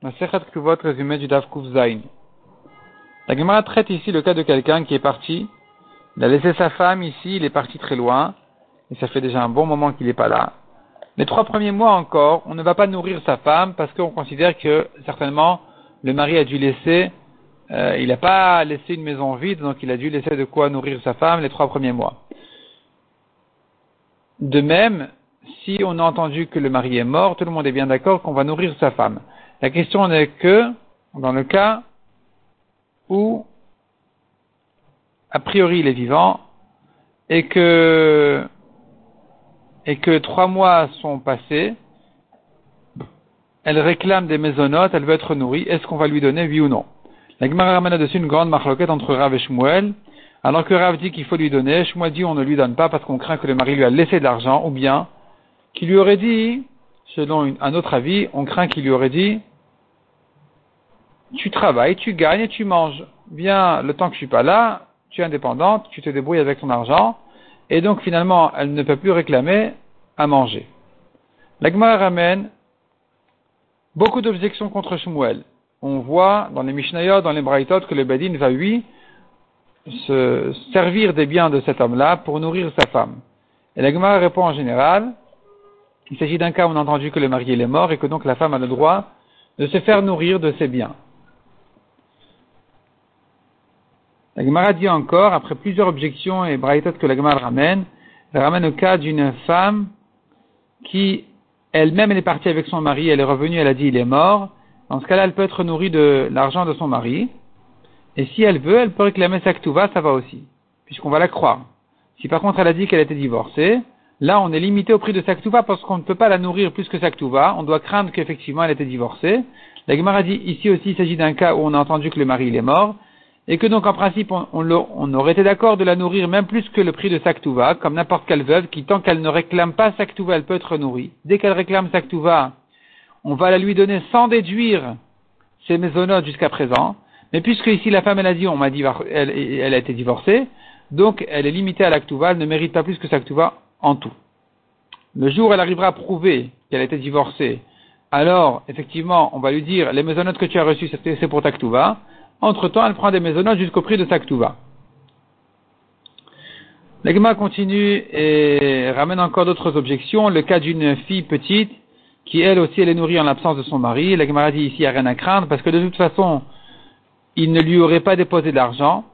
Résumé du. La Gemara traite ici le cas de quelqu'un qui est parti. Il a laissé sa femme ici, il est parti très loin. Et ça fait déjà un bon moment qu'il n'est pas là. Les trois premiers mois encore, on ne va pas nourrir sa femme parce qu'on considère que certainement le mari a dû laisser, euh, il n'a pas laissé une maison vide, donc il a dû laisser de quoi nourrir sa femme les trois premiers mois. De même, si on a entendu que le mari est mort, tout le monde est bien d'accord qu'on va nourrir sa femme. La question n'est que dans le cas où, a priori, il est vivant et que, et que trois mois sont passés, elle réclame des maisonnotes, elle veut être nourrie, est-ce qu'on va lui donner, oui ou non? La Gemara ramène dessus une grande marloquette entre Rav et Shmuel, alors que Rav dit qu'il faut lui donner, Shmuel dit on ne lui donne pas parce qu'on craint que le mari lui a laissé de l'argent, ou bien qu'il lui aurait dit, selon un autre avis, on craint qu'il lui aurait dit, tu travailles, tu gagnes et tu manges. Viens, le temps que je suis pas là, tu es indépendante, tu te débrouilles avec ton argent, et donc finalement, elle ne peut plus réclamer à manger. L'Agma ramène beaucoup d'objections contre Shmuel. On voit dans les Mishnayot, dans les Braithot, que le Bedin va, lui, se servir des biens de cet homme-là pour nourrir sa femme. Et l'Agma répond en général, il s'agit d'un cas où on a entendu que le mari est mort et que donc la femme a le droit de se faire nourrir de ses biens. La Gemara dit encore, après plusieurs objections et braïtot que la Gemara ramène, elle ramène au cas d'une femme qui, elle-même, elle est partie avec son mari, elle est revenue, elle a dit il est mort. Dans ce cas-là, elle peut être nourrie de l'argent de son mari. Et si elle veut, elle peut réclamer sa ktuva, ça va aussi, puisqu'on va la croire. Si par contre elle a dit qu'elle était divorcée, là on est limité au prix de sa ktuva parce qu'on ne peut pas la nourrir plus que sa ktuva. On doit craindre qu'effectivement elle était divorcée. La Gemara dit ici aussi il s'agit d'un cas où on a entendu que le mari est mort et que donc en principe on, aurait été d'accord de la nourrir même plus que le prix de Saktuva, comme n'importe quelle veuve qui tant qu'elle ne réclame pas Saktuva, elle peut être nourrie. Dès qu'elle réclame Saktuva, on va la lui donner sans déduire ses maisonnotes jusqu'à présent. Mais puisque ici la femme elle a dit, on m'a dit, elle, a été divorcée, donc elle est limitée à l'Aktuva, elle ne mérite pas plus que Saktuva en tout. Le jour où elle arrivera à prouver qu'elle a été divorcée, alors effectivement on va lui dire les maisonnotes que tu as reçues c'est pour Taktuva, entre-temps, elle prend des maisonnotes jusqu'au prix de Saktuva. L'Egma continue et ramène encore d'autres objections. Le cas d'une fille petite, qui elle aussi elle est nourrie en l'absence de son mari. L'Egma dit ici, il n'y a rien à craindre, parce que de toute façon, il ne lui aurait pas déposé d'argent.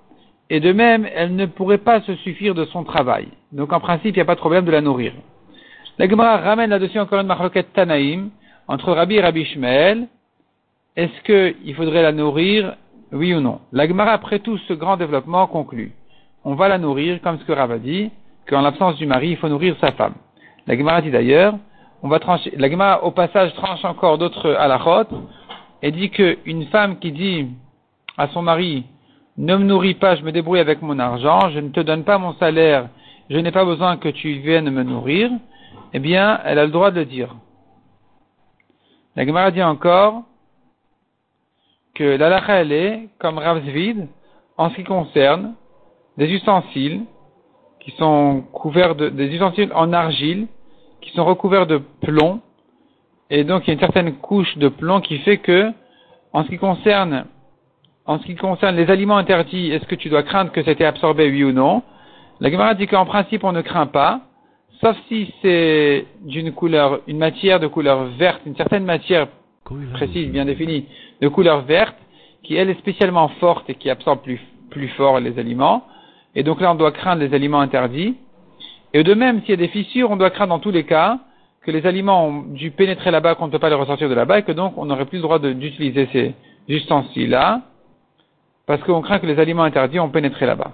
Et de même, elle ne pourrait pas se suffire de son travail. Donc en principe, il n'y a pas de problème de la nourrir. L'Egma ramène là-dessus encore une marloquette Tanaïm, entre Rabbi et Rabbi Shmael. Est-ce qu'il faudrait la nourrir oui ou non La après tout ce grand développement, conclut. On va la nourrir, comme ce que Rav a dit, qu'en l'absence du mari, il faut nourrir sa femme. La Gemara dit d'ailleurs, on va trancher, la Gemara au passage tranche encore d'autres halachot, et dit qu'une femme qui dit à son mari, ne me nourris pas, je me débrouille avec mon argent, je ne te donne pas mon salaire, je n'ai pas besoin que tu viennes me nourrir, eh bien, elle a le droit de le dire. La Gemara dit encore, que l'alacha elle est, comme Rav en ce qui concerne des ustensiles qui sont couverts de, des ustensiles en argile, qui sont recouverts de plomb, et donc il y a une certaine couche de plomb qui fait que, en ce qui concerne, en ce qui concerne les aliments interdits, est-ce que tu dois craindre que c'était absorbé, oui ou non? La Gemara dit qu'en principe on ne craint pas, sauf si c'est d'une couleur, une matière de couleur verte, une certaine matière précise, bien définie, de couleur verte, qui elle est spécialement forte et qui absorbe plus, plus fort les aliments. Et donc là, on doit craindre les aliments interdits. Et de même, s'il y a des fissures, on doit craindre dans tous les cas que les aliments ont dû pénétrer là-bas, qu'on ne peut pas les ressortir de là-bas, et que donc on n'aurait plus le droit d'utiliser ces ustensiles-là, parce qu'on craint que les aliments interdits ont pénétré là-bas.